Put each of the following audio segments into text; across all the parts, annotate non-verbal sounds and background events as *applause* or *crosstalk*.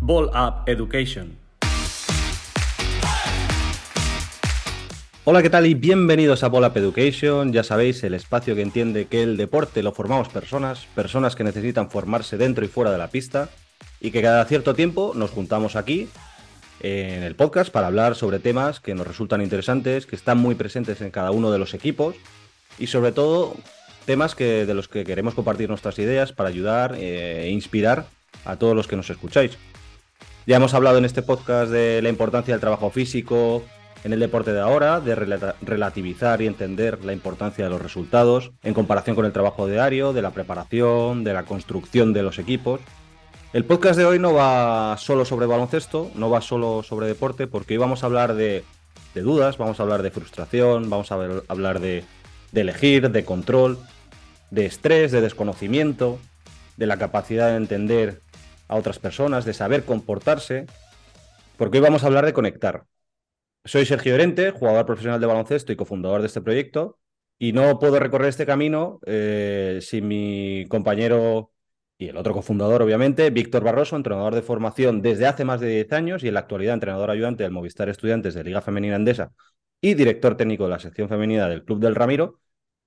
Ball Up Education. Hola, ¿qué tal? Y bienvenidos a Ball Up Education. Ya sabéis, el espacio que entiende que el deporte lo formamos personas, personas que necesitan formarse dentro y fuera de la pista, y que cada cierto tiempo nos juntamos aquí en el podcast para hablar sobre temas que nos resultan interesantes, que están muy presentes en cada uno de los equipos y sobre todo temas que, de los que queremos compartir nuestras ideas para ayudar eh, e inspirar a todos los que nos escucháis. Ya hemos hablado en este podcast de la importancia del trabajo físico en el deporte de ahora, de relativizar y entender la importancia de los resultados en comparación con el trabajo diario, de la preparación, de la construcción de los equipos. El podcast de hoy no va solo sobre baloncesto, no va solo sobre deporte, porque hoy vamos a hablar de, dudas, vamos a hablar de frustración, vamos a hablar de elegir, de control, de estrés, de desconocimiento, de la capacidad de entender a otras personas, de saber comportarse, porque hoy vamos a hablar de conectar. Soy Sergio Herente, jugador profesional de baloncesto y cofundador de este proyecto, y no puedo recorrer este camino eh, sin mi compañero y el otro cofundador, obviamente, Víctor Barroso, entrenador de formación desde hace más de 10 años y en la actualidad entrenador ayudante del Movistar Estudiantes de Liga Femenina Andesa y director técnico de la sección femenina del Club del Ramiro,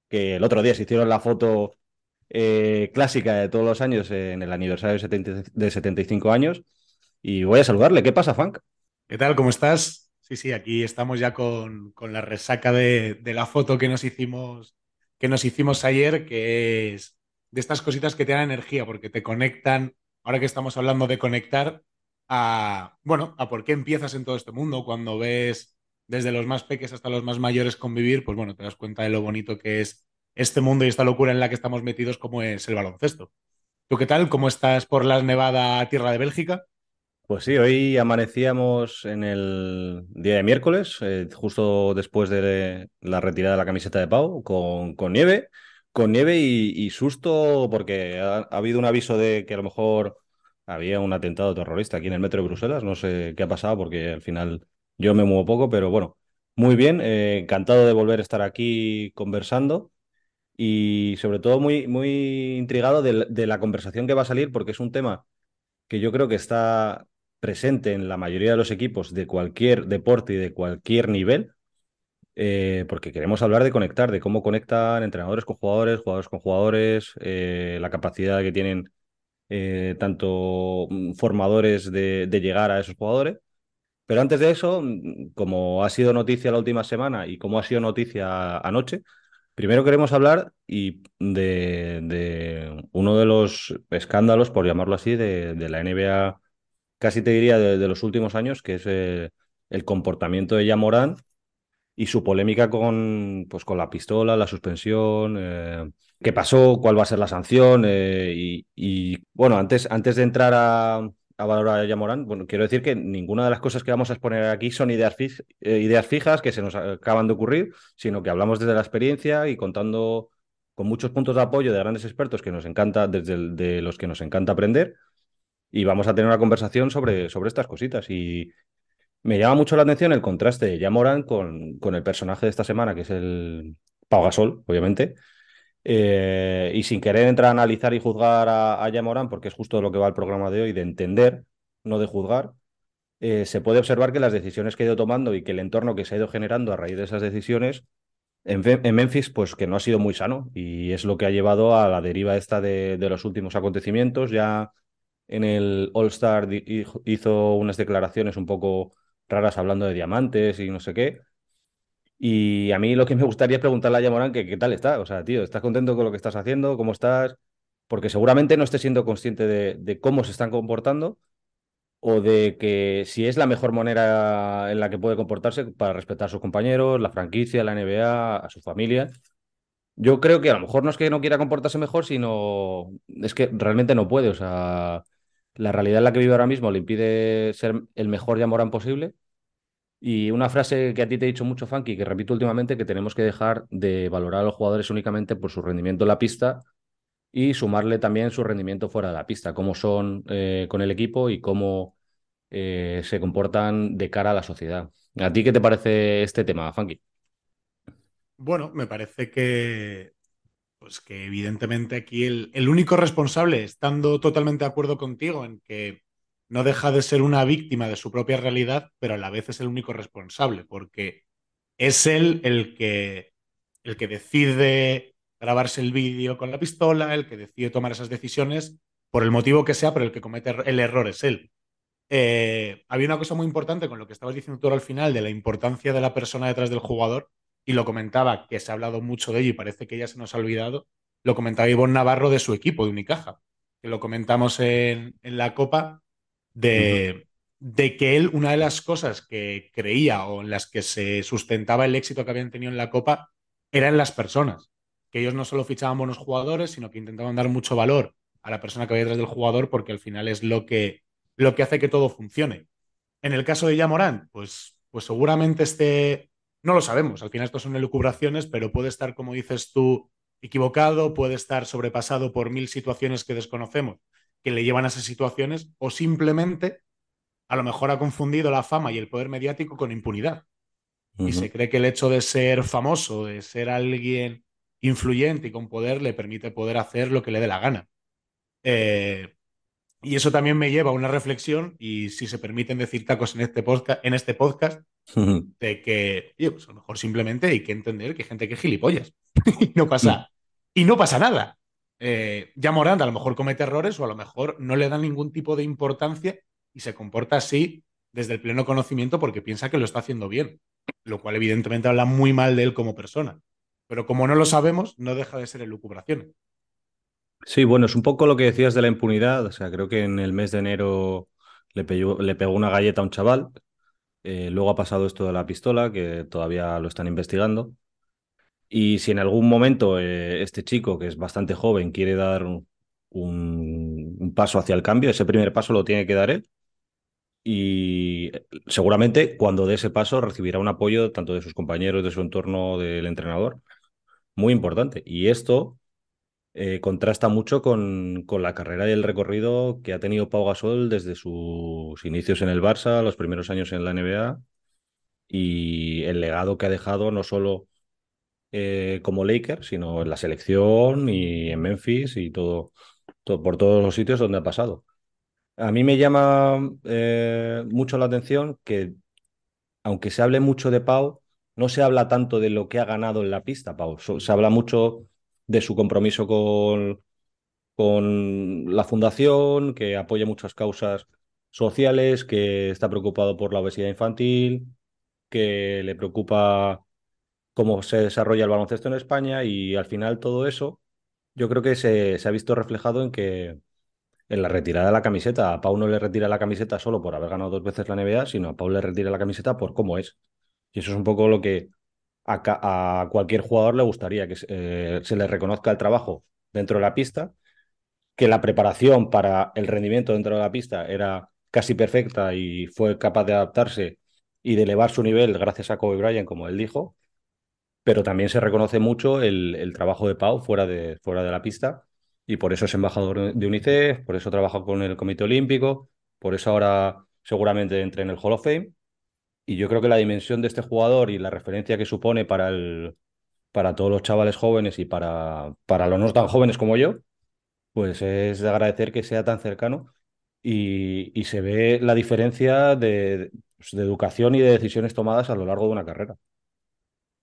que el otro día se hicieron la foto eh, clásica de todos los años en el aniversario de, 75 años. Y voy a saludarle. ¿Qué pasa, Frank? ¿Qué tal? ¿Cómo estás? Sí, sí, aquí estamos ya con, con la resaca de, la foto que nos hicimos que nos hicimos ayer, que es de estas cositas que te dan energía, porque te conectan, ahora que estamos hablando de conectar, a, bueno, a por qué empiezas en todo este mundo, cuando ves desde los más pequeños hasta los más mayores convivir, pues bueno, te das cuenta de lo bonito que es este mundo y esta locura en la que estamos metidos como es el baloncesto. ¿Tú qué tal? ¿Cómo estás por la nevada tierra de Bélgica? Pues sí, hoy amanecíamos en el día de miércoles, eh, justo después de la retirada de la camiseta de Pau, con, con nieve, con nieve y, susto porque ha, habido un aviso de que a lo mejor había un atentado terrorista aquí en el metro de Bruselas. No sé qué ha pasado porque al final yo me muevo poco, pero bueno, muy bien, eh, encantado de volver a estar aquí conversando y sobre todo muy, muy intrigado de, la conversación que va a salir porque es un tema que yo creo que está presente en la mayoría de los equipos de cualquier deporte y de cualquier nivel, eh, porque queremos hablar de conectar, de cómo conectan entrenadores con jugadores, jugadores con jugadores, eh, la capacidad que tienen tanto mm, formadores de, de llegar a esos jugadores. Pero antes de eso, como ha sido noticia la última semana y como ha sido noticia anoche, Primero queremos hablar y de, uno de los escándalos, por llamarlo así, de, la NBA, casi te diría de, los últimos años, que es eh, el comportamiento de Yamorán y su polémica con, pues, con la pistola, la suspensión, eh, qué pasó, cuál va a ser la sanción. Eh, y, y, bueno, antes, antes de entrar a, a valorar a Yamorán, bueno, quiero decir que ninguna de las cosas que vamos a exponer aquí son ideas, eh, ideas fijas que se nos acaban de ocurrir, sino que hablamos desde la experiencia y contando con muchos puntos de apoyo de grandes expertos que nos encanta, desde de los que nos encanta aprender, y vamos a tener una conversación sobre, sobre estas cositas. Y me llama mucho la atención el contraste de Yamorán con, con el personaje de esta semana, que es el Pau Gasol, obviamente, eh, y sin querer entrar a analizar y juzgar a, a Yamorán, porque es justo lo que va el programa de hoy, de entender, no de juzgar, eh, se puede observar que las decisiones que ha ido tomando y que el entorno que se ha ido generando a raíz de esas decisiones en, Memphis, pues que no ha sido muy sano y es lo que ha llevado a la deriva esta de, de los últimos acontecimientos. Ya en el All Star hizo unas declaraciones un poco raras hablando de diamantes y no sé qué. Y a mí lo que me gustaría es preguntarle a Yamorán que qué tal está. O sea, tío, ¿estás contento con lo que estás haciendo? ¿Cómo estás? Porque seguramente no estés siendo consciente de, cómo se están comportando o de que si es la mejor manera en la que puede comportarse para respetar a sus compañeros, la franquicia, la NBA, a su familia. Yo creo que a lo mejor no es que no quiera comportarse mejor, sino es que realmente no puede. O sea, la realidad en la que vive ahora mismo le impide ser el mejor Yamorán posible y una frase que a ti te he dicho mucho, Funky, que repito últimamente, que tenemos que dejar de valorar a los jugadores únicamente por su rendimiento en la pista y sumarle también su rendimiento fuera de la pista, cómo son eh, con el equipo y cómo eh, se comportan de cara a la sociedad. ¿A ti qué te parece este tema, Funky? Bueno, me parece que Pues que evidentemente aquí el, el único responsable, estando totalmente de acuerdo contigo en que no deja de ser una víctima de su propia realidad, pero a la vez es el único responsable, porque es él el que, el que decide grabarse el vídeo con la pistola, el que decide tomar esas decisiones, por el motivo que sea, pero el que comete el error es él. Eh, había una cosa muy importante con lo que estabas diciendo tú al final de la importancia de la persona detrás del jugador, y lo comentaba, que se ha hablado mucho de ello y parece que ya se nos ha olvidado, lo comentaba Ivonne Navarro de su equipo, de Unicaja, que lo comentamos en, en la Copa, de, de, que él, una de las cosas que creía o en las que se sustentaba el éxito que habían tenido en la Copa, era en las personas, que ellos no solo fichaban buenos jugadores, sino que intentaban dar mucho valor a la persona que había detrás del jugador, porque al final es lo que, lo que hace que todo funcione. En el caso de Yamorán, pues, pues seguramente esté no lo sabemos, al final esto son elucubraciones, pero puede estar, como dices tú, equivocado, puede estar sobrepasado por mil situaciones que desconocemos que le llevan a esas situaciones, o simplemente a lo mejor ha confundido la fama y el poder mediático con impunidad. Y se cree que el hecho de ser famoso, de ser alguien influyente y con poder, le permite poder hacer lo que le dé la gana. Eh, y eso también me lleva a una reflexión, y si se permiten decir tacos en este podcast, en este podcast de que, pues a lo mejor simplemente hay que entender que hay gente que es gilipollas. *laughs* y no pasa, y no pasa nada. Eh, ya Moranda a lo mejor comete errores o a lo mejor no le da ningún tipo de importancia y se comporta así desde el pleno conocimiento porque piensa que lo está haciendo bien, lo cual evidentemente habla muy mal de él como persona. Pero como no lo sabemos, no deja de ser elucubración. Sí, bueno, es un poco lo que decías de la impunidad. O sea, creo que en el mes de enero le pegó, le pegó una galleta a un chaval. Eh, luego ha pasado esto de la pistola, que todavía lo están investigando. Y si en algún momento eh, este chico, que es bastante joven, quiere dar un, paso hacia el cambio, ese primer paso lo tiene que dar él. Y eh, seguramente cuando dé ese paso recibirá un apoyo tanto de sus compañeros, de su entorno, del entrenador, muy importante. Y esto eh, contrasta mucho con, con, la carrera y el recorrido que ha tenido Pau Gasol desde sus inicios en el Barça, los primeros años en la NBA y el legado que ha dejado no solo eh, como Laker, sino en la selección y en Memphis y todo, por todos los sitios donde ha pasado. A mí me llama eh, mucho la atención que, aunque se hable mucho de Pau, no se habla tanto de lo que ha ganado en la pista, Pau. Se habla mucho de su compromiso con, con la fundación, que apoya muchas causas sociales, que está preocupado por la obesidad infantil, que le preocupa cómo se desarrolla el baloncesto en España y al final todo eso yo creo que se, se ha visto reflejado en que en la retirada de la camiseta, a Pau no le retira la camiseta solo por haber ganado dos veces la NBA, sino a Pau le retira la camiseta por cómo es. Y eso es un poco lo que a, cualquier jugador le gustaría que eh, se le reconozca el trabajo dentro de la pista, que la preparación para el rendimiento dentro de la pista era casi perfecta y fue capaz de adaptarse y de elevar su nivel gracias a Kobe Bryant, como él dijo, pero también se reconoce mucho el, trabajo de Pau fuera de, fuera de la pista y por eso es embajador de UNICEF, por eso trabaja con el Comité Olímpico, por eso ahora seguramente entre en el Hall of Fame y yo creo que la dimensión de este jugador y la referencia que supone para, el, para todos los chavales jóvenes y para, para los no tan jóvenes como yo, pues es de agradecer que sea tan cercano y, se ve la diferencia de, pues, de, educación y de decisiones tomadas a lo largo de una carrera.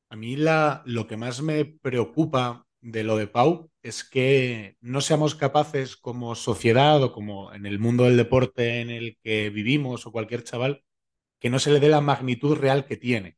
A mí la, lo que más me preocupa de lo de Pau es que no seamos capaces como sociedad o como en el mundo del deporte en el que vivimos o cualquier chaval, que no se le dé la magnitud real que tiene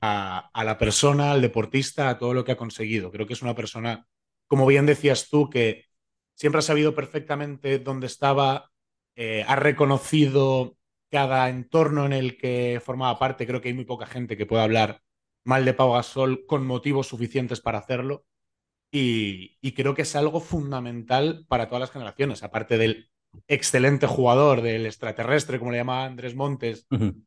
a, la persona, al deportista, a todo lo que ha conseguido. Creo que es una persona, como bien decías tú, que siempre ha sabido perfectamente dónde estaba, eh, ha reconocido cada entorno en el que formaba parte. Creo que hay muy poca gente que pueda hablar mal de Pau Gasol con motivos suficientes para hacerlo. Y, y, creo que es algo fundamental para todas las generaciones, aparte del excelente jugador del extraterrestre, como le llama Andrés Montes,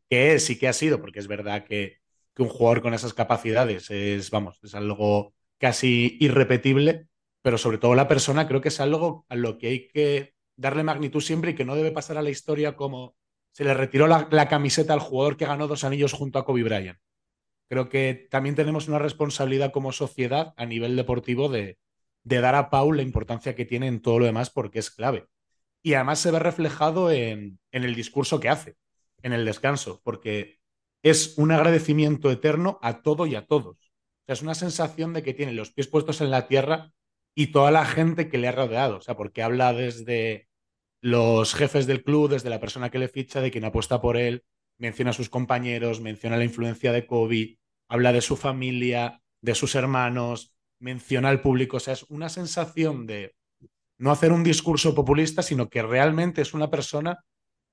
que es y que ha sido, porque es verdad que, que, un jugador con esas capacidades es, vamos, es algo casi irrepetible, pero sobre todo la persona creo que es algo a lo que hay que darle magnitud siempre y que no debe pasar a la historia como se le retiró la, la camiseta al jugador que ganó dos anillos junto a Kobe Bryant. Creo que también tenemos una responsabilidad como sociedad a nivel deportivo de, dar a Paul la importancia que tiene en todo lo demás porque es clave. Y además se ve reflejado en, en el discurso que hace, en el descanso, porque es un agradecimiento eterno a todo y a todos. O sea, es una sensación de que tiene los pies puestos en la tierra y toda la gente que le ha rodeado. O sea, porque habla desde los jefes del club, desde la persona que le ficha, de quien apuesta por él, menciona a sus compañeros, menciona la influencia de Kobe, habla de su familia, de sus hermanos, menciona al público. O sea, es una sensación de no hacer un discurso populista, sino que realmente es una persona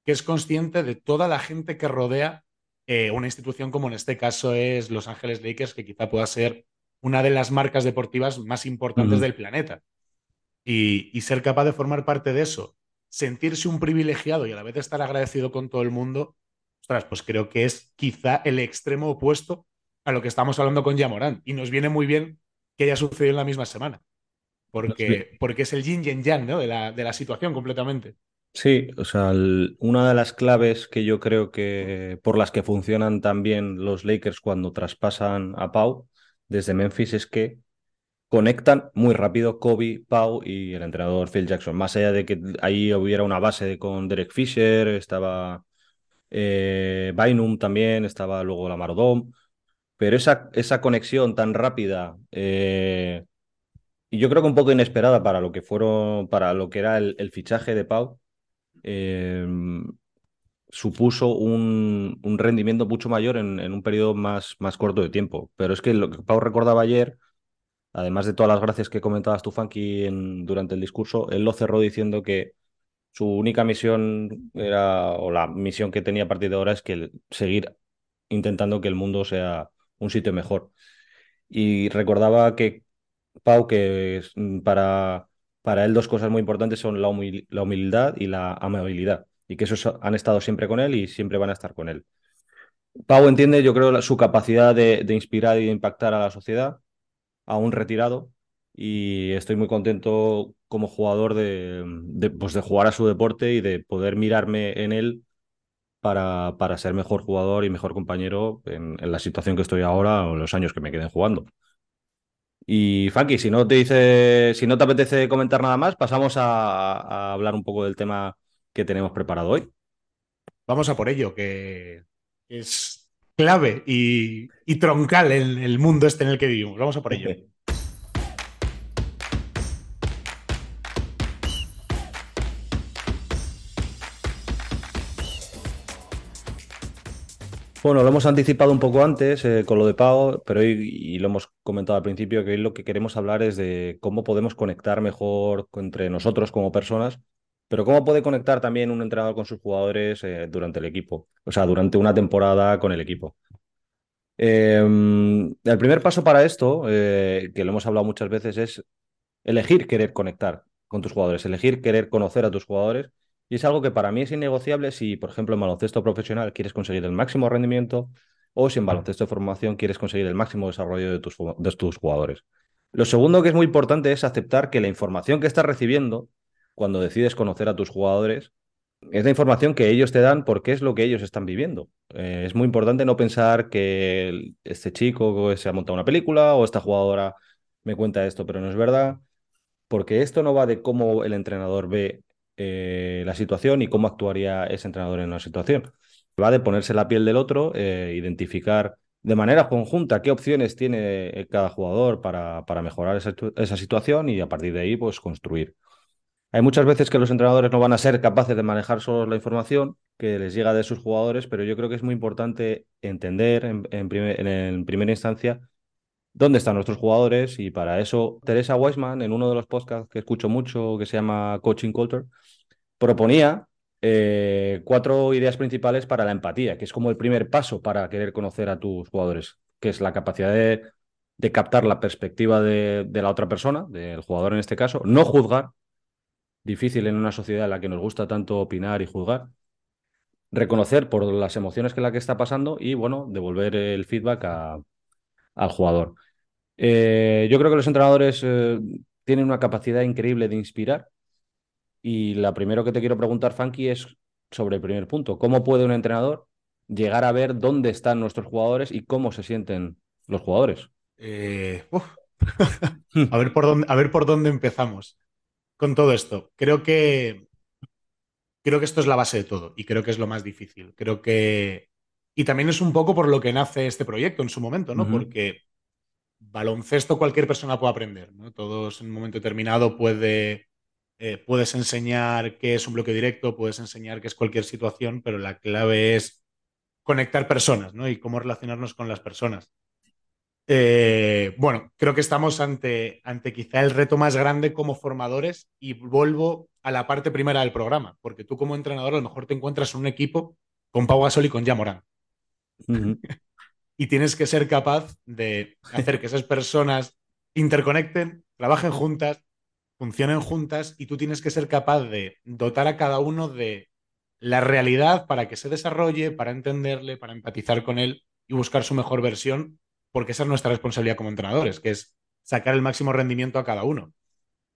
que es consciente de toda la gente que rodea eh, una institución como en este caso es Los Ángeles Lakers, que quizá pueda ser una de las marcas deportivas más importantes del planeta. Y, y, ser capaz de formar parte de eso, sentirse un privilegiado y a la vez estar agradecido con todo el mundo, ostras, pues creo que es quizá el extremo opuesto a lo que estamos hablando con Yamorán. Y nos viene muy bien que haya sucedido en la misma semana. Porque, porque es el yin y yang ¿no? de, la, de la situación completamente. Sí, o sea, una de las claves que yo creo que por las que funcionan también los Lakers cuando traspasan a Pau desde Memphis es que conectan muy rápido Kobe, Pau y el entrenador Phil Jackson. Más allá de que ahí hubiera una base con Derek Fisher, estaba eh, Bynum también, estaba luego la Marodom, pero esa, esa conexión tan rápida eh, y yo creo que un poco inesperada para lo que fueron, para lo que era el, fichaje de Pau, eh, supuso un, un, rendimiento mucho mayor en, un periodo más, más corto de tiempo. Pero es que lo que Pau recordaba ayer además de todas las gracias que comentabas tú, Funky, durante el discurso, él lo cerró diciendo que su única misión era, o la misión que tenía a partir de ahora es que seguir intentando que el mundo sea un sitio mejor. Y recordaba que Pau, que mm, para, para él dos cosas muy importantes son la, humildad y la amabilidad, y que esos han estado siempre con él y siempre van a estar con él. Pau entiende, yo creo, su capacidad de, de inspirar y de impactar a la sociedad aún retirado y estoy muy contento como jugador de, pues de jugar a su deporte y de poder mirarme en él para, para ser mejor jugador y mejor compañero en, la situación que estoy ahora o en los años que me queden jugando. Y Funky, si no te dice, si no te apetece comentar nada más, pasamos a, hablar un poco del tema que tenemos preparado hoy. Vamos a por ello, que es clave y, troncal en el mundo este en el que vivimos. Vamos a por ello. *laughs* Bueno, lo hemos anticipado un poco antes eh, con lo de Pau, pero hoy, y lo hemos comentado al principio, que hoy lo que queremos hablar es de cómo podemos conectar mejor entre nosotros como personas pero ¿cómo puede conectar también un entrenador con sus jugadores eh, durante el equipo? O sea, durante una temporada con el equipo. Em, el primer paso para esto, eh, que lo hemos hablado muchas veces, es elegir querer conectar con tus jugadores, elegir querer conocer a tus jugadores. Y es algo que para mí es innegociable si, por ejemplo, en baloncesto profesional quieres conseguir el máximo rendimiento o si en baloncesto de formación quieres conseguir el máximo desarrollo de tus, de tus jugadores. Lo segundo que es muy importante es aceptar que la información que estás recibiendo cuando decides conocer a tus jugadores, es la información que ellos te dan porque es lo que ellos están viviendo. Eh, es muy importante no pensar que este chico se ha montado una película o esta jugadora me cuenta esto, pero no es verdad, porque esto no va de cómo el entrenador ve eh, la situación y cómo actuaría ese entrenador en una situación. Va de ponerse la piel del otro, eh, identificar de manera conjunta qué opciones tiene cada jugador para, para mejorar esa, esa situación y a partir de ahí pues construir. Hay muchas veces que los entrenadores no van a ser capaces de manejar solo la información que les llega de sus jugadores, pero yo creo que es muy importante entender en, primera instancia dónde están nuestros jugadores y para eso Teresa Weisman, en uno de los podcasts que escucho mucho, que se llama Coaching Culture, proponía eh, cuatro ideas principales para la empatía, que es como el primer paso para querer conocer a tus jugadores, que es la capacidad de, captar la perspectiva de, la otra persona, del jugador en este caso, no juzgar, difícil en una sociedad en la que nos gusta tanto opinar y juzgar. Reconocer por las emociones que la que está pasando y, bueno, devolver el feedback al jugador. Eh, yo creo que los entrenadores eh, tienen una capacidad increíble de inspirar. Y la primero que te quiero preguntar, Funky, es sobre el primer punto. ¿Cómo puede un entrenador llegar a ver dónde están nuestros jugadores y cómo se sienten los jugadores? Eh, *laughs* A ver por dónde, a ver por dónde empezamos con todo esto. Creo que, creo que esto es la base de todo y creo que es lo más difícil. Creo que... Y también es un poco por lo que nace este proyecto en su momento, ¿no? Porque baloncesto cualquier persona puede aprender, ¿no? Todos en un momento determinado puede, eh, puedes enseñar qué es un bloque directo, puedes enseñar qué es cualquier situación, pero la clave es conectar personas, ¿no? Y cómo relacionarnos con las personas. Eh, bueno, creo que estamos ante, ante quizá el reto más grande como formadores y vuelvo a la parte primera del programa, porque tú como entrenador a lo mejor te encuentras en un equipo con Pau Gasol y con *laughs* Y tienes que ser capaz de hacer que esas personas interconecten, trabajen juntas, funcionen juntas y tú tienes que ser capaz de dotar a cada uno de la realidad para que se desarrolle, para entenderle, para empatizar con él y buscar su mejor versión, porque esa es nuestra responsabilidad como entrenadores, que es sacar el máximo rendimiento a cada uno.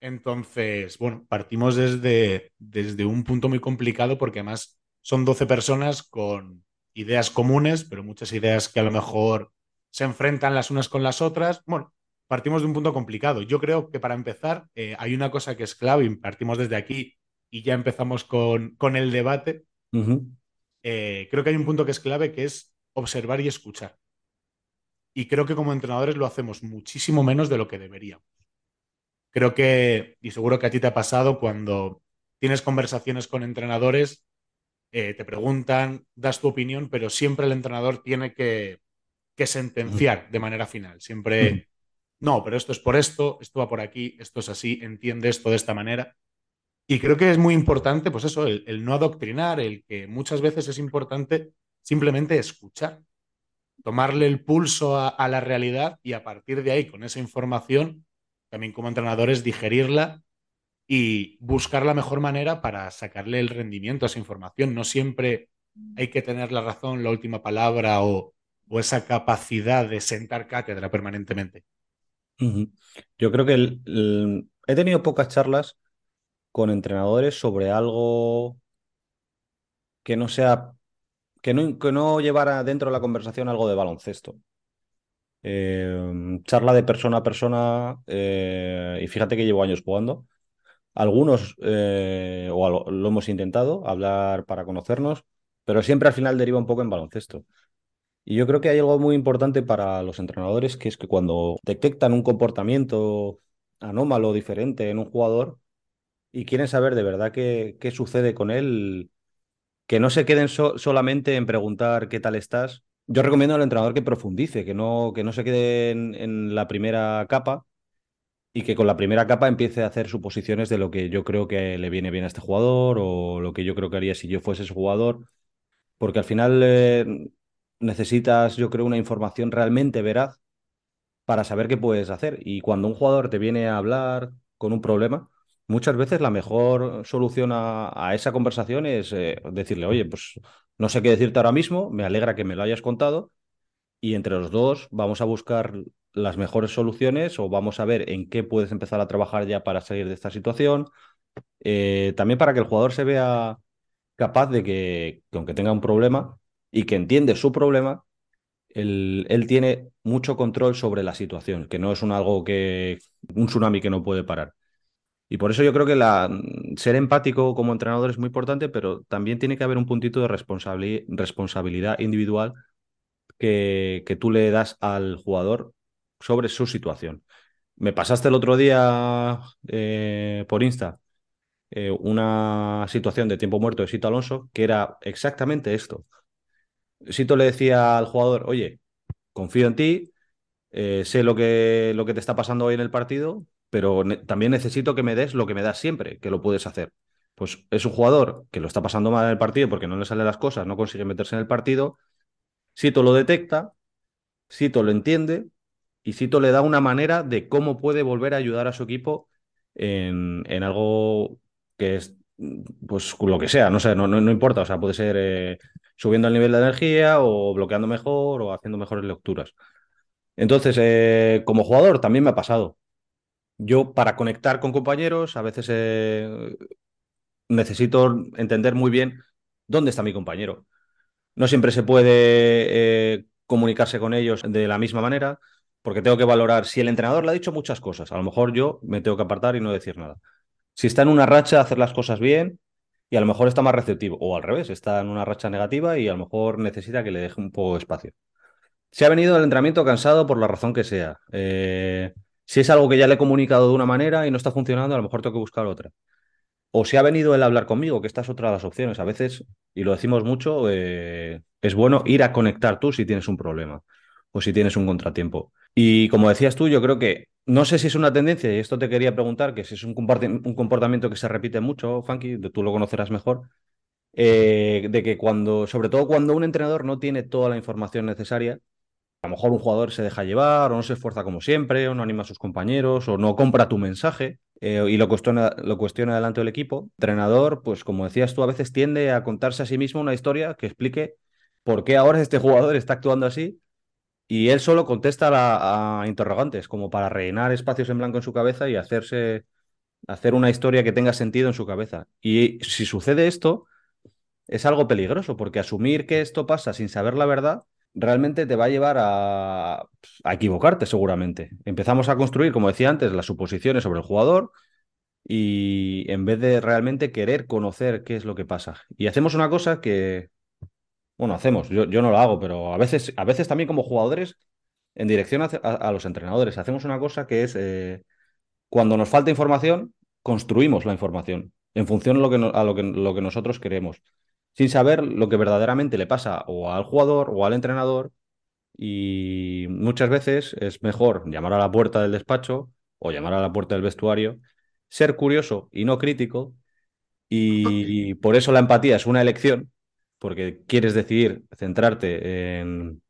Entonces, bueno, partimos desde, desde un punto muy complicado porque además son 12 personas con ideas comunes, pero muchas ideas que a lo mejor se enfrentan las unas con las otras. Bueno, partimos de un punto complicado. Yo creo que para empezar eh, hay una cosa que es clave y partimos desde aquí y ya empezamos con, con el debate. Eh, creo que hay un punto que es clave que es observar y escuchar. Y creo que como entrenadores lo hacemos muchísimo menos de lo que deberíamos. Creo que, y seguro que a ti te ha pasado cuando tienes conversaciones con entrenadores, eh, te preguntan, das tu opinión, pero siempre el entrenador tiene que, que sentenciar de manera final. Siempre, no, pero esto es por esto, esto va por aquí, esto es así, entiende esto de esta manera. Y creo que es muy importante, pues eso, el, el no adoctrinar, el que muchas veces es importante simplemente escuchar, tomarle el pulso a, a la realidad y a partir de ahí, con esa información, también como entrenadores, digerirla y buscar la mejor manera para sacarle el rendimiento a esa información. No siempre hay que tener la razón, la última palabra o, o esa capacidad de sentar cátedra permanentemente. Yo creo que he tenido pocas charlas con entrenadores sobre algo que no sea, que no, que no llevara dentro de la conversación algo de baloncesto. Eh, charla de persona a persona, eh, y fíjate que llevo años jugando. Algunos, eh, o lo, hemos intentado, hablar para conocernos, pero siempre al final deriva un poco en baloncesto. Y yo creo que hay algo muy importante para los entrenadores, que es que cuando detectan un comportamiento anómalo, diferente en un jugador, y quieren saber de verdad qué, qué sucede con él, que no se queden so- solamente en preguntar qué tal estás. Yo recomiendo al entrenador que profundice, que no, que no se quede en la primera capa y que con la primera capa empiece a hacer suposiciones de lo que yo creo que le viene bien a este jugador o lo que yo creo que haría si yo fuese ese jugador, porque al final eh, necesitas, yo creo, una información realmente veraz para saber qué puedes hacer. Y cuando un jugador te viene a hablar con un problema, muchas veces la mejor solución a, esa conversación es eh, decirle, oye, pues no sé qué decirte ahora mismo, me alegra que me lo hayas contado y entre los dos vamos a buscar las mejores soluciones o vamos a ver en qué puedes empezar a trabajar ya para salir de esta situación. Eh, también para que el jugador se vea capaz de que, que aunque tenga un problema y que entiende su problema, él, tiene mucho control sobre la situación, que no es un algo que, un tsunami que no puede parar. Y por eso yo creo que la, ser empático como entrenador es muy importante, pero también tiene que haber un puntito de responsabili- responsabilidad individual que, que tú le das al jugador sobre su situación. Me pasaste el otro día eh, por Insta eh, una situación de tiempo muerto de Sito Alonso que era exactamente esto. Sito le decía al jugador, oye, confío en ti, eh, sé lo que, lo que te está pasando hoy en el partido, pero también necesito que me des lo que me das siempre, que lo puedes hacer. Pues es un jugador que lo está pasando mal en el partido porque no le salen las cosas, no consigue meterse en el partido. Sito lo detecta, Sito lo entiende y Sito le da una manera de cómo puede volver a ayudar a su equipo en, en algo que es, pues lo que sea, no sé, no, no, no importa, o sea, puede ser eh, subiendo el nivel de energía o bloqueando mejor o haciendo mejores lecturas. Entonces, eh, como jugador también me ha pasado. Yo para conectar con compañeros a veces eh, necesito entender muy bien dónde está mi compañero. No siempre se puede comunicarse con ellos de la misma manera. Porque tengo que valorar si el entrenador le ha dicho muchas cosas. A lo mejor yo me tengo que apartar y no decir nada. Si está en una racha, hacer las cosas bien y a lo mejor está más receptivo. O al revés, está en una racha negativa y a lo mejor necesita que le deje un poco de espacio. Si ha venido del entrenamiento cansado por la razón que sea. Eh, si es algo que ya le he comunicado de una manera y no está funcionando, a lo mejor tengo que buscar otra. O si ha venido a hablar conmigo, que esta es otra de las opciones. A veces, y lo decimos mucho, eh, es bueno ir a conectar tú si tienes un problema o si tienes un contratiempo. Y como decías tú, yo creo que no sé si es una tendencia, y esto te quería preguntar, que si es un, comportamiento que se repite mucho, Funky, tú lo conocerás mejor, eh, de que cuando, sobre todo cuando un entrenador no tiene toda la información necesaria, a lo mejor un jugador se deja llevar o no se esfuerza como siempre, o no anima a sus compañeros, o no compra tu mensaje eh, y lo cuestiona, lo cuestiona delante del equipo. Entrenador, pues como decías tú, a veces tiende a contarse a sí mismo una historia que explique por qué ahora este jugador está actuando así y él solo contesta a, interrogantes, como para rellenar espacios en blanco en su cabeza y hacerse, hacer una historia que tenga sentido en su cabeza. Y si sucede esto, es algo peligroso, porque asumir que esto pasa sin saber la verdad realmente te va a llevar a, a equivocarte seguramente. Empezamos a construir, como decía antes, las suposiciones sobre el jugador y en vez de realmente querer conocer qué es lo que pasa. Y hacemos una cosa que, bueno, hacemos, yo, no lo hago, pero a veces, a veces también como jugadores, en dirección a, los entrenadores, hacemos una cosa que es, eh, cuando nos falta información, construimos la información en función a lo que nosotros queremos, sin saber lo que verdaderamente le pasa o al jugador o al entrenador. Y muchas veces es mejor llamar a la puerta del despacho o llamar a la puerta del vestuario, ser curioso y no crítico. y por eso la empatía es una elección porque quieres decidir centrarte en,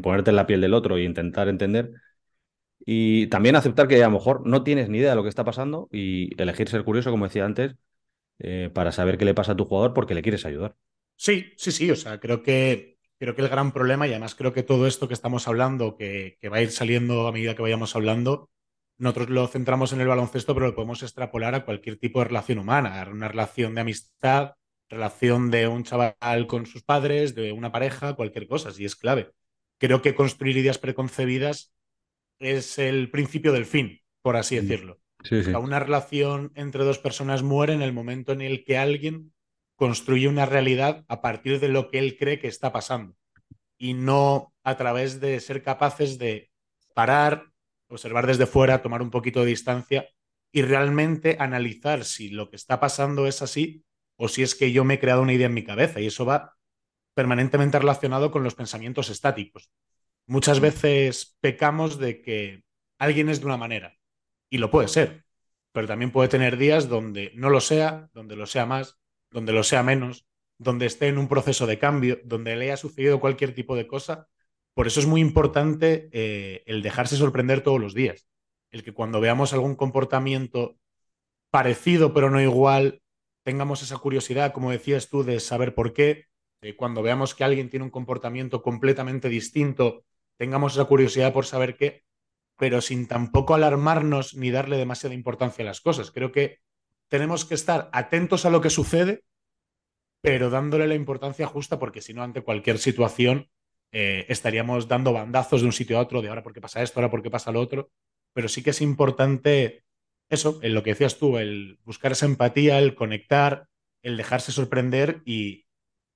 ponerte en la piel del otro e intentar entender. Y también aceptar que a lo mejor no tienes ni idea de lo que está pasando y elegir ser curioso, como decía antes, eh, para saber qué le pasa a tu jugador porque le quieres ayudar. Sí, sí, sí. O sea, creo que, creo que el gran problema, y además creo que todo esto que estamos hablando, que, que va a ir saliendo a medida que vayamos hablando, nosotros lo centramos en el baloncesto, pero lo podemos extrapolar a cualquier tipo de relación humana, una relación de amistad, relación de un chaval con sus padres, de una pareja, cualquier cosa, si es clave. Creo que construir ideas preconcebidas es el principio del fin, por así decirlo. Una relación entre dos personas muere en el momento en el que alguien construye una realidad a partir de lo que él cree que está pasando y no a través de ser capaces de parar, observar desde fuera, tomar un poquito de distancia y realmente analizar si lo que está pasando es así o si es que yo me he creado una idea en mi cabeza y eso va permanentemente relacionado con los pensamientos estáticos. Muchas veces pecamos de que alguien es de una manera y lo puede ser, pero también puede tener días donde no lo sea, donde lo sea más, donde lo sea menos, donde esté en un proceso de cambio, donde le haya sucedido cualquier tipo de cosa. Por eso es muy importante eh, el dejarse sorprender todos los días. El que cuando veamos algún comportamiento parecido pero no igual tengamos esa curiosidad, como decías tú, de saber por qué. cuando veamos que alguien tiene un comportamiento completamente distinto, tengamos esa curiosidad por saber qué, pero sin tampoco alarmarnos ni darle demasiada importancia a las cosas. Creo que tenemos que estar atentos a lo que sucede, pero dándole la importancia justa, porque si no, ante cualquier situación eh, estaríamos dando bandazos de un sitio a otro, de ahora por qué pasa esto, ahora por qué pasa lo otro. Pero sí que es importante eso, en lo que decías tú, el buscar esa empatía, el conectar, el dejarse sorprender y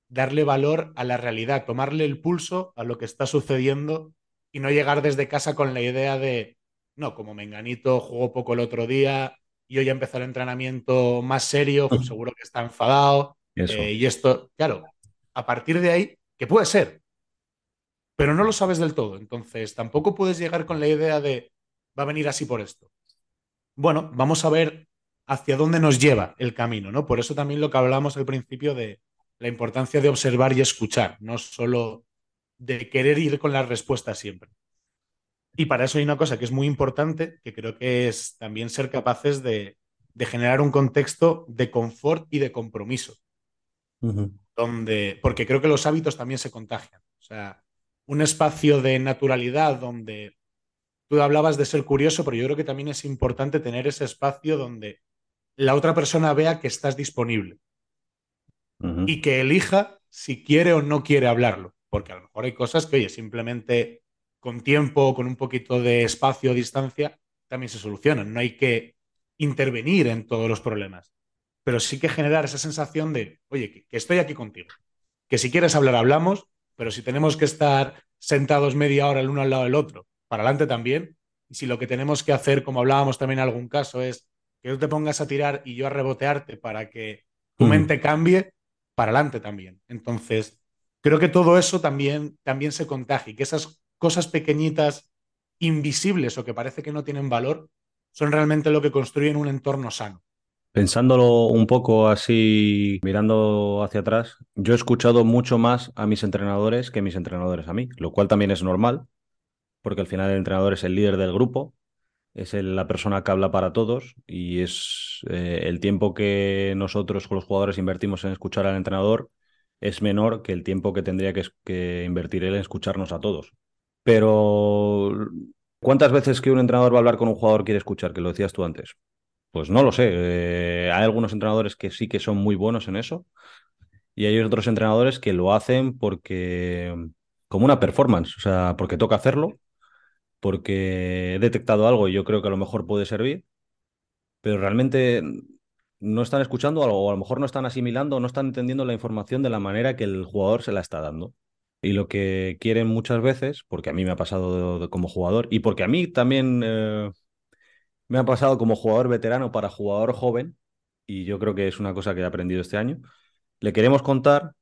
darle valor a la realidad, tomarle el pulso a lo que está sucediendo y no llegar desde casa con la idea de, no, como Menganito jugó poco el otro día y hoy ha empezado el entrenamiento más serio, pues seguro que está enfadado. Eh, y esto, claro, a partir de ahí, que puede ser, pero no lo sabes del todo. Entonces, tampoco puedes llegar con la idea de, va a venir así por esto bueno, vamos a ver hacia dónde nos lleva el camino, ¿no? Por eso también lo que hablamos al principio de la importancia de observar y escuchar, no solo de querer ir con las respuestas siempre. Y para eso hay una cosa que es muy importante, que creo que es también ser capaces de, generar un contexto de confort y de compromiso. donde, porque creo que los hábitos también se contagian. O sea, un espacio de naturalidad donde Tú hablabas de ser curioso, pero yo creo que también es importante tener ese espacio donde la otra persona vea que estás disponible. Y que elija si quiere o no quiere hablarlo, porque a lo mejor hay cosas que, oye, simplemente con tiempo, con un poquito de espacio o distancia, también se solucionan. No hay que intervenir en todos los problemas, pero sí que generar esa sensación de, oye, que, que estoy aquí contigo, que si quieres hablar, hablamos, pero si tenemos que estar sentados media hora el uno al lado del otro, para adelante también, y si lo que tenemos que hacer, como hablábamos también en algún caso, es que tú te pongas a tirar y yo a rebotearte para que tu mente cambie, para adelante también. Entonces, creo que todo eso también, también se contagia y que esas cosas pequeñitas, invisibles o que parece que no tienen valor, son realmente lo que construyen un entorno sano. Pensándolo un poco así, mirando hacia atrás, yo he escuchado mucho más a mis entrenadores que mis entrenadores a mí, lo cual también es normal, porque al final el entrenador es el líder del grupo, es la persona que habla para todos y es eh, el tiempo que nosotros con los jugadores invertimos en escuchar al entrenador es menor que el tiempo que tendría que, invertir él en escucharnos a todos. Pero, ¿cuántas veces que un entrenador va a hablar con un jugador quiere escuchar? Que lo decías tú antes. Pues no lo sé. Eh, hay algunos entrenadores que sí que son muy buenos en eso y hay otros entrenadores que lo hacen porque como una performance, o sea, porque toca hacerlo, porque he detectado algo y yo creo que a lo mejor puede servir, pero realmente no están escuchando o a lo mejor no están asimilando no están entendiendo la información de la manera que el jugador se la está dando. Y lo que quieren muchas veces, porque a mí me ha pasado como jugador y porque a mí también eh, me ha pasado como jugador veterano para jugador joven, y yo creo que es una cosa que he aprendido este año, le queremos contar,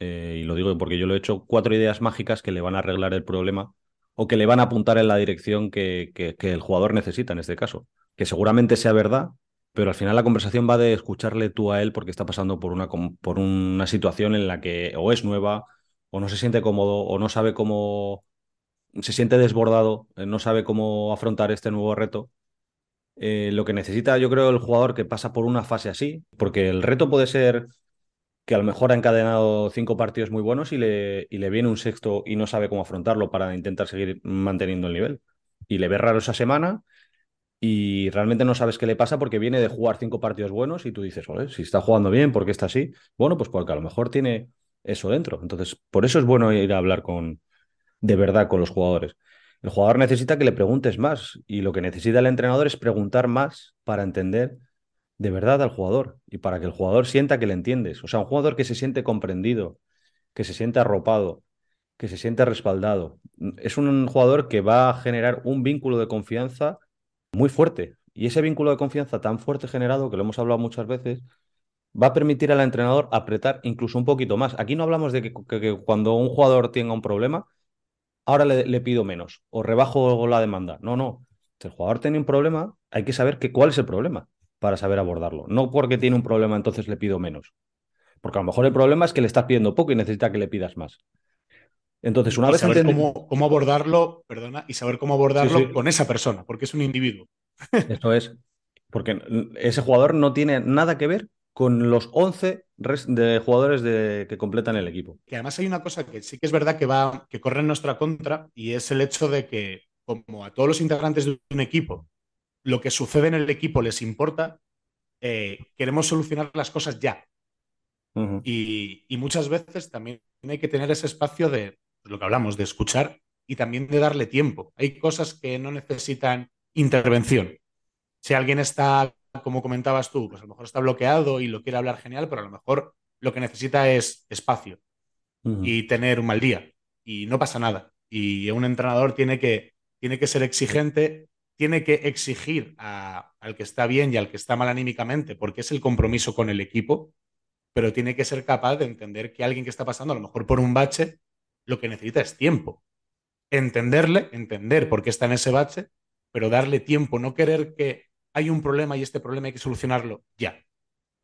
eh, y lo digo porque yo lo he hecho, cuatro ideas mágicas que le van a arreglar el problema o que le van a apuntar en la dirección que, el jugador necesita en este caso. Que seguramente sea verdad, pero al final la conversación va de escucharle tú a él porque está pasando por una, por una situación en la que o es nueva o no se siente cómodo, o no sabe cómo, se siente desbordado, eh, no sabe cómo afrontar este nuevo reto. Eh, lo que necesita, yo creo, el jugador que pasa por una fase así, porque el reto puede ser que a lo mejor ha encadenado cinco partidos muy buenos y le, y le viene un sexto y no sabe cómo afrontarlo para intentar seguir manteniendo el nivel. Y le ve raro esa semana y realmente no sabes qué le pasa porque viene de jugar cinco partidos buenos y tú dices, si está jugando bien, ¿por qué está así? Bueno, pues porque a lo mejor tiene eso dentro. Entonces, por eso es bueno ir a hablar con, de verdad con los jugadores. El jugador necesita que le preguntes más y lo que necesita el entrenador es preguntar más para entender de verdad al jugador y para que el jugador sienta que le entiendes. O sea, un jugador que se siente comprendido, que se siente arropado, que se siente respaldado. Es un jugador que va a generar un vínculo de confianza muy fuerte. Y ese vínculo de confianza tan fuerte generado, que lo hemos hablado muchas veces, va a permitir al entrenador apretar incluso un poquito más. Aquí no hablamos de que, cuando un jugador tenga un problema, ahora le, pido menos o rebajo la demanda. No, no. Si el jugador tiene un problema, hay que saber que, cuál es el problema para saber abordarlo. No porque tiene un problema, entonces le pido menos. Porque a lo mejor el problema es que le estás pidiendo poco y necesita que le pidas más. Entonces, una vez saber cómo, cómo, abordarlo, perdona, y saber cómo abordarlo con esa persona, porque es un individuo. *laughs* Eso es. Porque ese jugador no tiene nada que ver con los 11 de jugadores de, que completan el equipo. Que además hay una cosa que sí que es verdad que va que corre en nuestra contra y es el hecho de que como a todos los integrantes de un equipo lo que sucede en el equipo les importa, eh, queremos solucionar las cosas ya. y, y, muchas veces también hay que tener ese espacio de pues, lo que hablamos, de escuchar y también de darle tiempo. Hay cosas que no necesitan intervención. Si alguien está como comentabas tú, pues a lo mejor está bloqueado y lo quiere hablar genial, pero a lo mejor lo que necesita es espacio y tener un mal día. Y no pasa nada. Y un entrenador tiene que, tiene que ser exigente, tiene que exigir al que está bien y al que está mal anímicamente, porque es el compromiso con el equipo, pero tiene que ser capaz de entender que alguien que está pasando a lo mejor por un bache, lo que necesita es tiempo. Entenderle, entender por qué está en ese bache, pero darle tiempo, no querer que hay un problema y este problema hay que solucionarlo ya.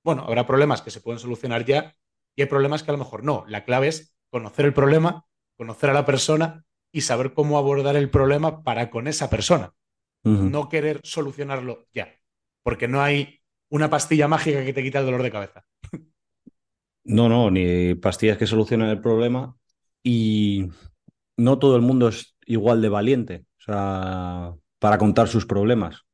Bueno, habrá problemas que se pueden solucionar ya y hay problemas que a lo mejor no. La clave es conocer el problema, conocer a la persona y saber cómo abordar el problema para con esa persona. No querer solucionarlo ya, porque no hay una pastilla mágica que te quita el dolor de cabeza. No, no, ni pastillas que solucionen el problema y no todo el mundo es igual de valiente, o sea, para contar sus problemas.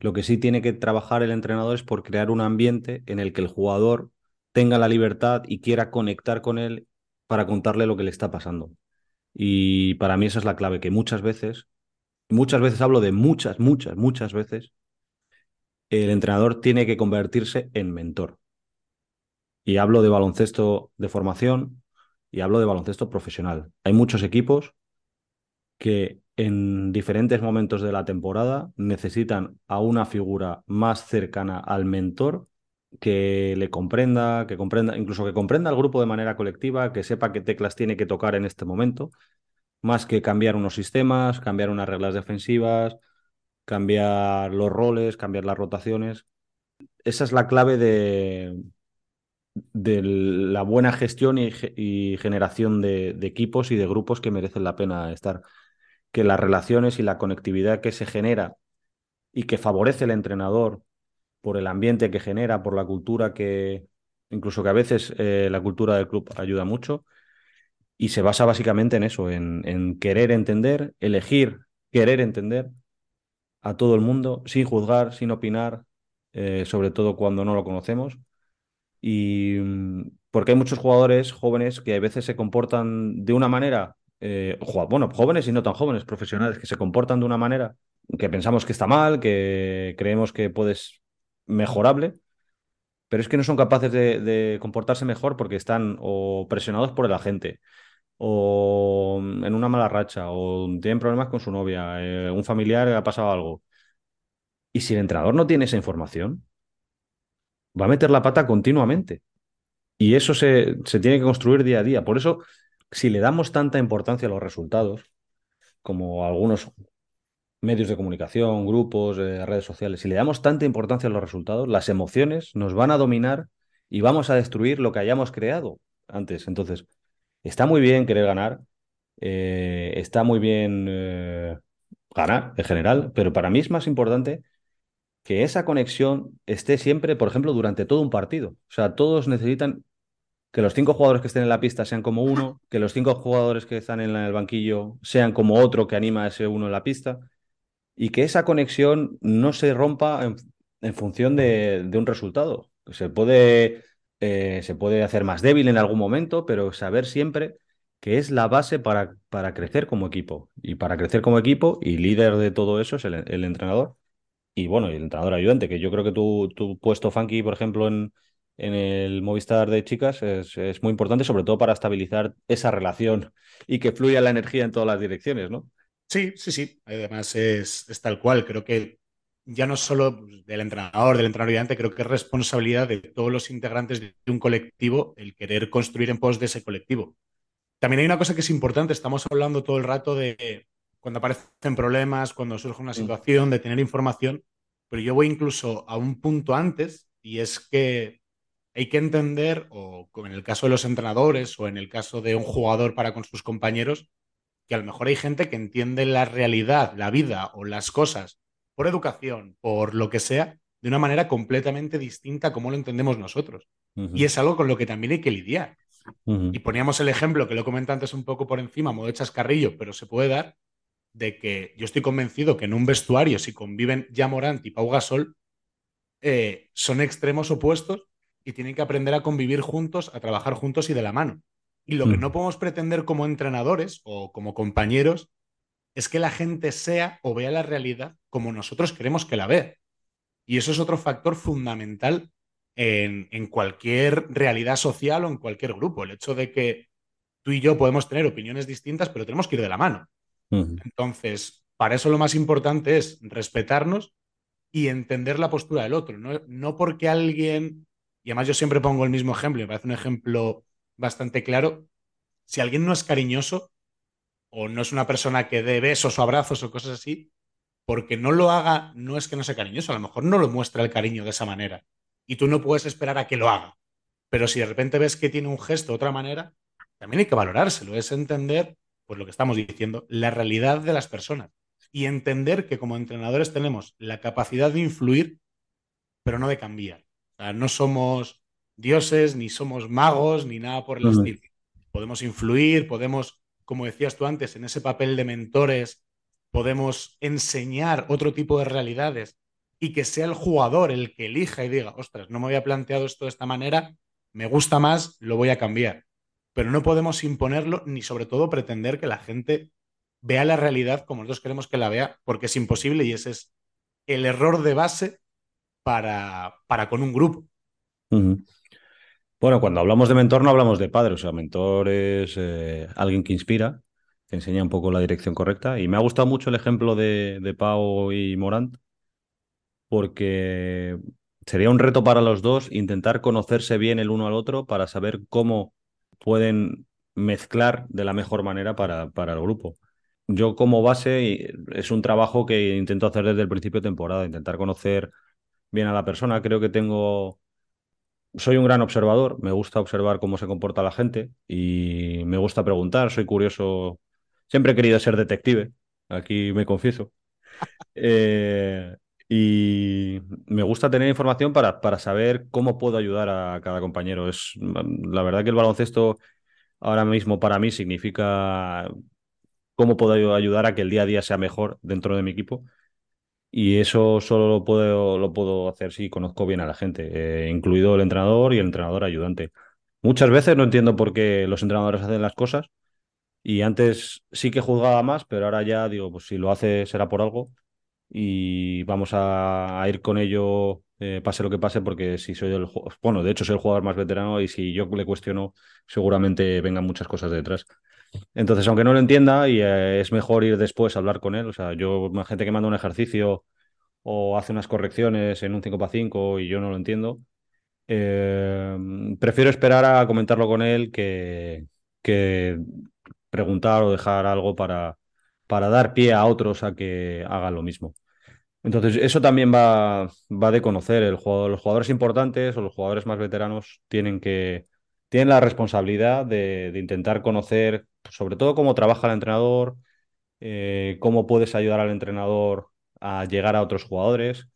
Lo que sí tiene que trabajar el entrenador es por crear un ambiente en el que el jugador tenga la libertad y quiera conectar con él para contarle lo que le está pasando. Y para mí esa es la clave, que muchas veces, muchas veces hablo de muchas, muchas, muchas veces, el entrenador tiene que convertirse en mentor. Y hablo de baloncesto de formación y hablo de baloncesto profesional. Hay muchos equipos que en diferentes momentos de la temporada necesitan a una figura más cercana al mentor que le comprenda, que comprenda, incluso que comprenda al grupo de manera colectiva, que sepa qué teclas tiene que tocar en este momento, más que cambiar unos sistemas, cambiar unas reglas defensivas, cambiar los roles, cambiar las rotaciones. Esa es la clave de, de la buena gestión y, generación de, equipos y de grupos que merecen la pena estar. Que las relaciones y la conectividad que se genera y que favorece el entrenador por el ambiente que genera, por la cultura que, incluso que a veces eh, la cultura del club ayuda mucho, y se basa básicamente en eso, en, querer entender, elegir, querer entender a todo el mundo sin juzgar, sin opinar, eh, sobre todo cuando no lo conocemos. Y mm, porque hay muchos jugadores jóvenes que a veces se comportan de una manera, eh, bueno, jóvenes y no tan jóvenes, profesionales, que se comportan de una manera que pensamos que está mal, que creemos que puedes mejorable, pero es que no son capaces de, comportarse mejor porque están presionados por el agente, o en una mala racha, o tienen problemas con su novia, eh, un familiar ha pasado algo. Y si el entrenador no tiene esa información, va a meter la pata continuamente. Y eso se, se tiene que construir día a día. Por eso, si le damos tanta importancia a los resultados, como algunos medios de comunicación, grupos, eh, redes sociales, si le damos tanta importancia a los resultados, las emociones nos van a dominar y vamos a destruir lo que hayamos creado antes. Entonces, está muy bien querer ganar, eh, está muy bien eh, ganar en general, pero para mí es más importante que esa conexión esté siempre, por ejemplo, durante todo un partido. O sea, todos necesitan que los cinco jugadores que estén en la pista sean como uno, que los cinco jugadores que están en el banquillo sean como otro que anima a ese uno en la pista y que esa conexión no se rompa en, función de, un resultado. Se puede, eh, se puede hacer más débil en algún momento, pero saber siempre que es la base para, para crecer como equipo. Y para crecer como equipo, y líder de todo eso es el, entrenador. Y bueno, el entrenador ayudante, que yo creo que tu, puesto funky, por ejemplo, en, en el Movistar de chicas es, es, muy importante, sobre todo para estabilizar esa relación y que fluya la energía en todas las direcciones, ¿no? Sí, sí, sí. Además es, tal cual. Creo que ya no solo del entrenador, del entrenador ayudante, creo que es responsabilidad de todos los integrantes de un colectivo el querer construir en pos de ese colectivo. También hay una cosa que es importante, estamos hablando todo el rato de cuando aparecen problemas, cuando surge una situación, de tener información, pero yo voy incluso a un punto antes y es que hay que entender, o en el caso de los entrenadores o en el caso de un jugador para con sus compañeros, que a lo mejor hay gente que entiende la realidad, la vida o las cosas por educación, por lo que sea, de una manera completamente distinta a como lo entendemos nosotros. Y es algo con lo que también hay que lidiar. Y poníamos el ejemplo, que lo comenté antes un poco por encima, modo de chascarrillo, pero se puede dar, de que yo estoy convencido que en un vestuario, si conviven ya Morant y Pau Gasol, eh, son extremos opuestos y tienen que aprender a convivir juntos, a trabajar juntos y de la mano. Y lo que no podemos pretender como entrenadores o como compañeros es que la gente sea o vea la realidad como nosotros queremos que la vea. Y eso es otro factor fundamental en, cualquier realidad social o en cualquier grupo. El hecho de que tú y yo podemos tener opiniones distintas, pero tenemos que ir de la mano. Entonces, para eso lo más importante es respetarnos y entender la postura del otro. No, no porque alguien, y además yo siempre pongo el mismo ejemplo, me parece un ejemplo bastante claro. Si alguien no es cariñoso o no es una persona que dé besos o abrazos o cosas así, porque no lo haga, no es que no sea cariñoso, a lo mejor no lo muestra el cariño de esa manera. Y tú no puedes esperar a que lo haga. Pero si de repente ves que tiene un gesto de otra manera, también hay que valorárselo, es entender, pues lo que estamos diciendo, la realidad de las personas. Y entender que como entrenadores tenemos la capacidad de influir, pero no de cambiar. O sea, no somos dioses, ni somos magos, ni nada por el estilo. Podemos influir, podemos, como decías tú antes, en ese papel de mentores, podemos enseñar otro tipo de realidades y que sea el jugador el que elija y diga, ostras, no me había planteado esto de esta manera, me gusta más, lo voy a cambiar. pero no podemos imponerlo ni sobre todo pretender que la gente vea la realidad como nosotros queremos que la vea, porque es imposible y ese es el error de base para, para con un grupo. Bueno, cuando hablamos de mentor no hablamos de padre, o sea, mentor es eh, alguien que inspira, que enseña un poco la dirección correcta. Y me ha gustado mucho el ejemplo de, de Pau y Morant, porque sería un reto para los dos intentar conocerse bien el uno al otro para saber cómo pueden mezclar de la mejor manera para, para el grupo. Yo como base es un trabajo que intento hacer desde el principio de temporada, intentar conocer bien a la persona. Creo que tengo soy un gran observador, me gusta observar cómo se comporta la gente y me gusta preguntar, soy curioso. Siempre he querido ser detective, aquí me confieso. *laughs* Eh, y me gusta tener información para, para saber cómo puedo ayudar a cada compañero. Es, la verdad que el baloncesto ahora mismo para mí significa cómo puedo ayudar a que el día a día sea mejor dentro de mi equipo. Y eso solo lo puedo, hacer si conozco bien a la gente, eh, incluido el entrenador y el entrenador ayudante. Muchas veces no entiendo por qué los entrenadores hacen las cosas y antes sí que juzgaba más, pero ahora ya digo, pues si lo hace será por algo y vamos a, ir con ello, eh, pase lo que pase, porque si soy el, bueno, de hecho soy el jugador más veterano y si yo le cuestiono, seguramente vengan muchas cosas detrás. Entonces, aunque no lo entienda, y eh, es mejor ir después a hablar con él. O sea, yo, gente que manda un ejercicio o hace unas correcciones en un 5x5 y yo no lo entiendo, eh, prefiero esperar a comentarlo con él que, que preguntar o dejar algo para, para dar pie a otros a que hagan lo mismo. Entonces, eso también va, va de conocer. El jugador, los jugadores importantes o los jugadores más veteranos tienen que tienen la responsabilidad de, intentar conocer, sobre todo, cómo trabaja el entrenador, eh, cómo puedes ayudar al entrenador a llegar a otros jugadores,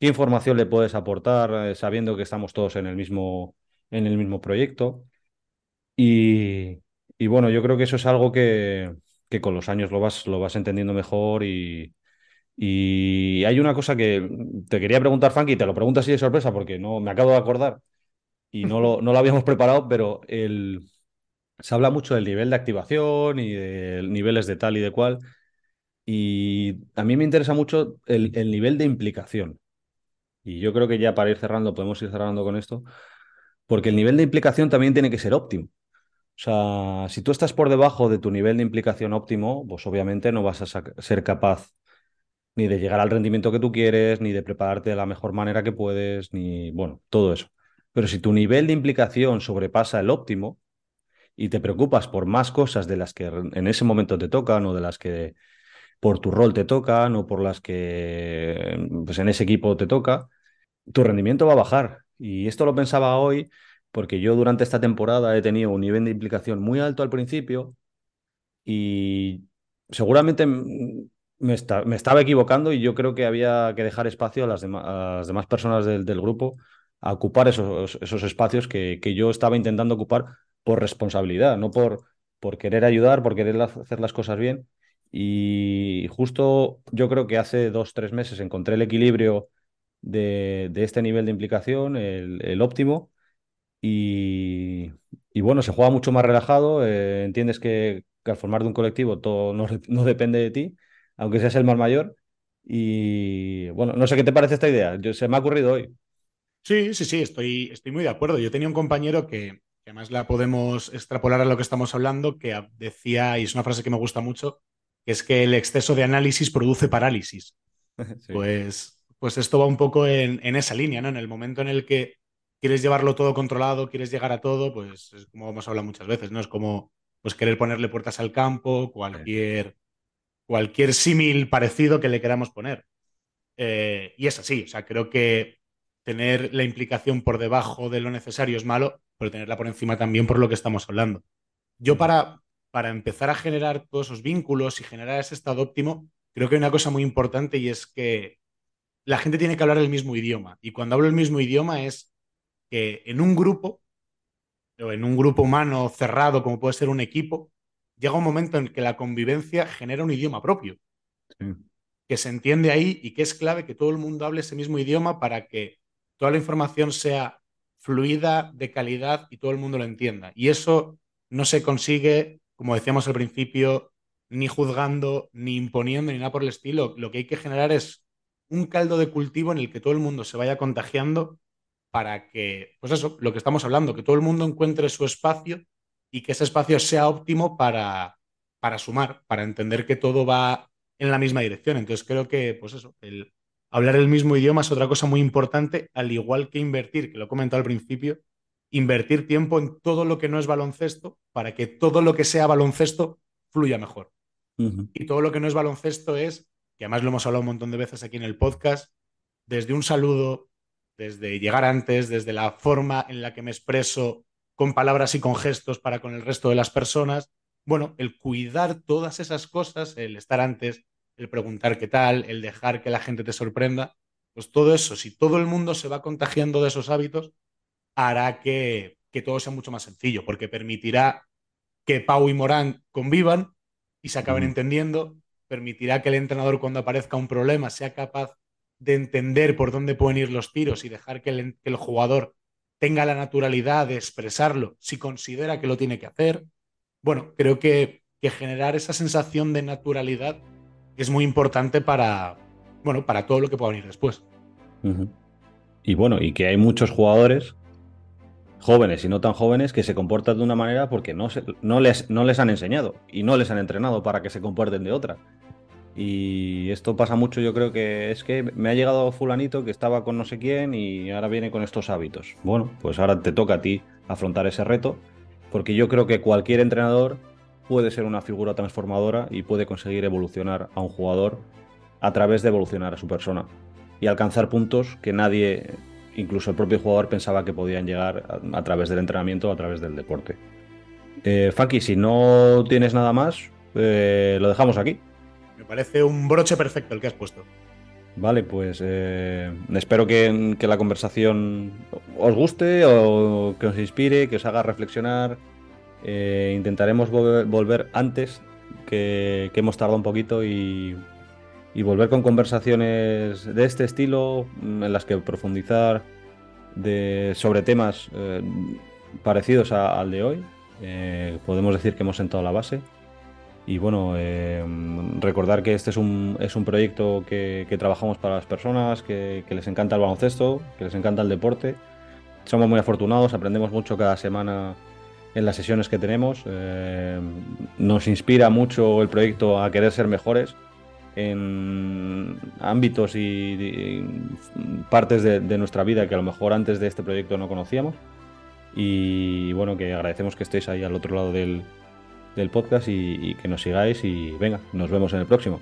qué información le puedes aportar eh, sabiendo que estamos todos en el mismo, proyecto. Y, bueno, yo creo que eso es algo que, con los años lo vas, entendiendo mejor y, hay una cosa que te quería preguntar, Funky, y te lo pregunto así de sorpresa porque no me acabo de acordar y no lo, no lo habíamos preparado, pero se habla mucho del nivel de activación y de niveles de tal y de cual. Y a mí me interesa mucho el, el, nivel de implicación. Y yo creo que ya para ir cerrando, podemos ir cerrando con esto, porque el nivel de implicación también tiene que ser óptimo. O sea, si tú estás por debajo de tu nivel de implicación óptimo, pues obviamente no vas a ser capaz ni de llegar al rendimiento que tú quieres, ni de prepararte de la mejor manera que puedes, ni, bueno, todo eso. Pero si tu nivel de implicación sobrepasa el óptimo y te preocupas por más cosas de las que en ese momento te tocan o de las que por tu rol te tocan o por las que pues en ese equipo te toca, tu rendimiento va a bajar. Y esto lo pensaba hoy porque yo durante esta temporada he tenido un nivel de implicación muy alto al principio y seguramente me, estaba equivocando y yo creo que había que dejar espacio a las, demás personas del grupo a ocupar esos, esos espacios que, que, yo estaba intentando ocupar por responsabilidad, no por, por querer ayudar, por querer hacer las cosas bien. Y justo yo creo que hace dos, tres meses encontré el equilibrio de, de este nivel de implicación, el, el óptimo, y, y, bueno, se juega mucho más relajado, eh, entiendes que, que, al formar de un colectivo todo no, no, depende de ti, aunque seas el más mayor. Y bueno, no sé qué te parece esta idea, yo, se me ha ocurrido hoy. Sí, sí, sí, estoy, estoy muy de acuerdo. Yo tenía un compañero que, que, además la podemos extrapolar a lo que estamos hablando, que decía, y es una frase que me gusta mucho, que es que el exceso de análisis produce parálisis. *laughs* Sí. Pues, pues esto va un poco en, en, esa línea, ¿no? En el momento en el que quieres llevarlo todo controlado, quieres llegar a todo, pues es como hemos hablado muchas veces, ¿no? Es como pues querer ponerle puertas al campo, cualquier, sí. cualquier símil parecido que le queramos poner. Eh, y es así, o sea, creo que tener la implicación por debajo de lo necesario es malo, pero tenerla por encima también por lo que estamos hablando. Yo para, para empezar a generar todos esos vínculos y generar ese estado óptimo, creo que hay una cosa muy importante y es que la gente tiene que hablar el mismo idioma. Y cuando hablo el mismo idioma es que en un grupo, o en un grupo humano cerrado como puede ser un equipo, llega un momento en que la convivencia genera un idioma propio. Sí. Que se entiende ahí y que es clave que todo el mundo hable ese mismo idioma para que toda la información sea fluida, de calidad y todo el mundo lo entienda. Y eso no se consigue, como decíamos al principio, ni juzgando, ni imponiendo, ni nada por el estilo. Lo que hay que generar es un caldo de cultivo en el que todo el mundo se vaya contagiando para que, pues eso, lo que estamos hablando, que todo el mundo encuentre su espacio y que ese espacio sea óptimo para, para sumar, para entender que todo va en la misma dirección. Entonces creo que, pues eso, el hablar el mismo idioma es otra cosa muy importante, al igual que invertir, que lo he comentado al principio, invertir tiempo en todo lo que no es baloncesto para que todo lo que sea baloncesto fluya mejor. Y todo lo que no es baloncesto es, que además lo hemos hablado un montón de veces aquí en el podcast, desde un saludo, desde llegar antes, desde la forma en la que me expreso con palabras y con gestos para con el resto de las personas. Bueno, el cuidar todas esas cosas, el estar antes, el preguntar qué tal, el dejar que la gente te sorprenda, pues todo eso, si todo el mundo se va contagiando de esos hábitos, hará que, que todo sea mucho más sencillo, porque permitirá que Pau y Morán convivan y se acaben entendiendo, permitirá que el entrenador cuando aparezca un problema sea capaz de entender por dónde pueden ir los tiros y dejar que el, que el jugador tenga la naturalidad de expresarlo si considera que lo tiene que hacer. Bueno, creo que, que generar esa sensación de naturalidad es muy importante para, bueno, para todo lo que pueda venir después. Y bueno, y que hay muchos jugadores jóvenes y no tan jóvenes que se comportan de una manera porque no, no, les, no les han enseñado y no les han entrenado para que se comporten de otra. Y esto pasa mucho, yo creo que es que me ha llegado fulanito que estaba con no sé quién y ahora viene con estos hábitos. Bueno, pues ahora te toca a ti afrontar ese reto, porque yo creo que cualquier entrenador puede ser una figura transformadora y puede conseguir evolucionar a un jugador a través de evolucionar a su persona y alcanzar puntos que nadie, incluso el propio jugador, pensaba que podían llegar a, través del entrenamiento o a través del deporte. Eh, Faki, si no tienes nada más, eh, lo dejamos aquí. Me parece un broche perfecto el que has puesto. Vale, pues eh, espero que, la conversación os guste o que os inspire, que os haga reflexionar. Eh, intentaremos volver, antes, que, hemos tardado un poquito, y, volver con conversaciones de este estilo, en las que profundizar sobre temas eh, parecidos al de hoy. podemos decir que hemos sentado la base. Y bueno, eh, recordar que este es un, es un proyecto que, trabajamos para las personas, que, les encanta el baloncesto, que les encanta el deporte. Somos muy afortunados, aprendemos mucho cada semana en las sesiones que tenemos. Eh, nos inspira mucho el proyecto a querer ser mejores en ámbitos y, partes de, nuestra vida que a lo mejor antes de este proyecto no conocíamos. Y bueno, que agradecemos que estéis ahí al otro lado del, del podcast y, que nos sigáis y venga, nos vemos en el próximo.